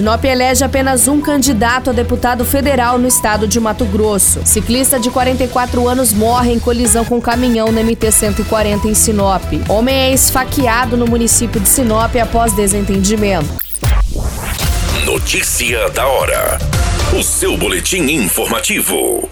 Sinop elege apenas um candidato a deputado federal no estado de Mato Grosso. Ciclista de 44 anos morre em colisão com caminhão na MT-140 em Sinop. Homem é esfaqueado no município de Sinop após desentendimento. Notícia da hora. O seu boletim informativo.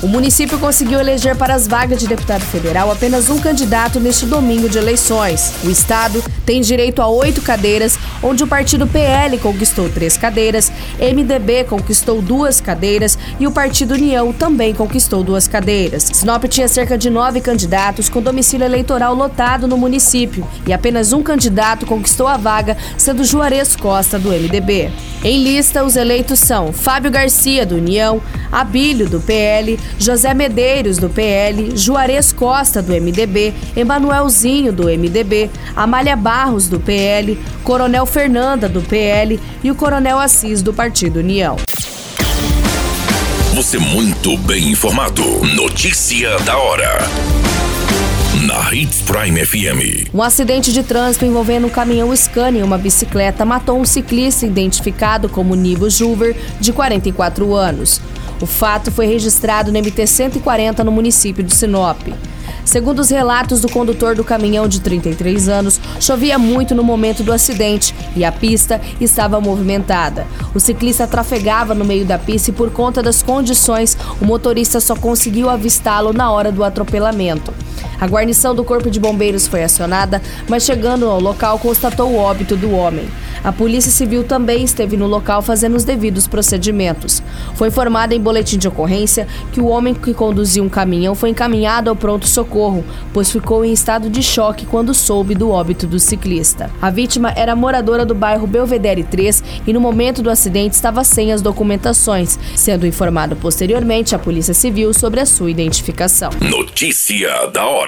O município conseguiu eleger para as vagas de deputado federal apenas um candidato neste domingo de eleições. O estado tem direito a oito cadeiras, onde o partido PL conquistou três cadeiras, MDB conquistou duas cadeiras e o partido União também conquistou duas cadeiras. Sinop tinha cerca de nove candidatos com domicílio eleitoral lotado no município e apenas um candidato conquistou a vaga, sendo Juarez Costa, do MDB. Em lista, os eleitos são Fábio Garcia, do União, Abílio, do PL, José Medeiros, do PL, Juarez Costa, do MDB, Emanuelzinho, do MDB, Amália Barros, do PL, Coronel Fernanda, do PL e o Coronel Assis, do Partido União. Você muito bem informado. Notícia da hora Hits Prime FM. Um acidente de trânsito envolvendo um caminhão Scania e uma bicicleta matou um ciclista identificado como Nivo Juver, de 44 anos. O fato foi registrado no MT-140 no município de Sinop. Segundo os relatos do condutor do caminhão de 33 anos, chovia muito no momento do acidente e a pista estava movimentada. O ciclista trafegava no meio da pista e, por conta das condições, o motorista só conseguiu avistá-lo na hora do atropelamento. A guarnição do Corpo de Bombeiros foi acionada, mas chegando ao local constatou o óbito do homem. A Polícia Civil também esteve no local fazendo os devidos procedimentos. Foi informado em boletim de ocorrência que o homem que conduzia um caminhão foi encaminhado ao pronto-socorro, pois ficou em estado de choque quando soube do óbito do ciclista. A vítima era moradora do bairro Belvedere 3 e no momento do acidente estava sem as documentações, sendo informado posteriormente à Polícia Civil sobre a sua identificação. Notícia da hora.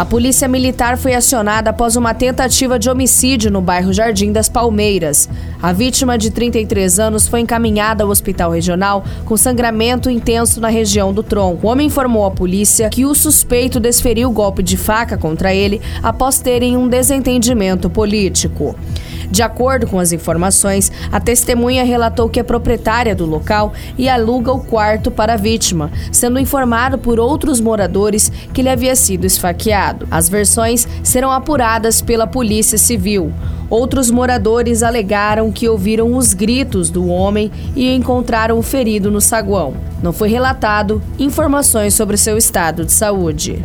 A polícia militar foi acionada após uma tentativa de homicídio no bairro Jardim das Palmeiras. A vítima, de 33 anos, foi encaminhada ao hospital regional com sangramento intenso na região do tronco. O homem informou à polícia que o suspeito desferiu golpe de faca contra ele após terem um desentendimento político. De acordo com as informações, a testemunha relatou que é proprietária do local e aluga o quarto para a vítima, sendo informado por outros moradores que ele havia sido esfaqueado. As versões serão apuradas pela Polícia Civil. Outros moradores alegaram que ouviram os gritos do homem e encontraram o ferido no saguão. Não foi relatado informações sobre seu estado de saúde.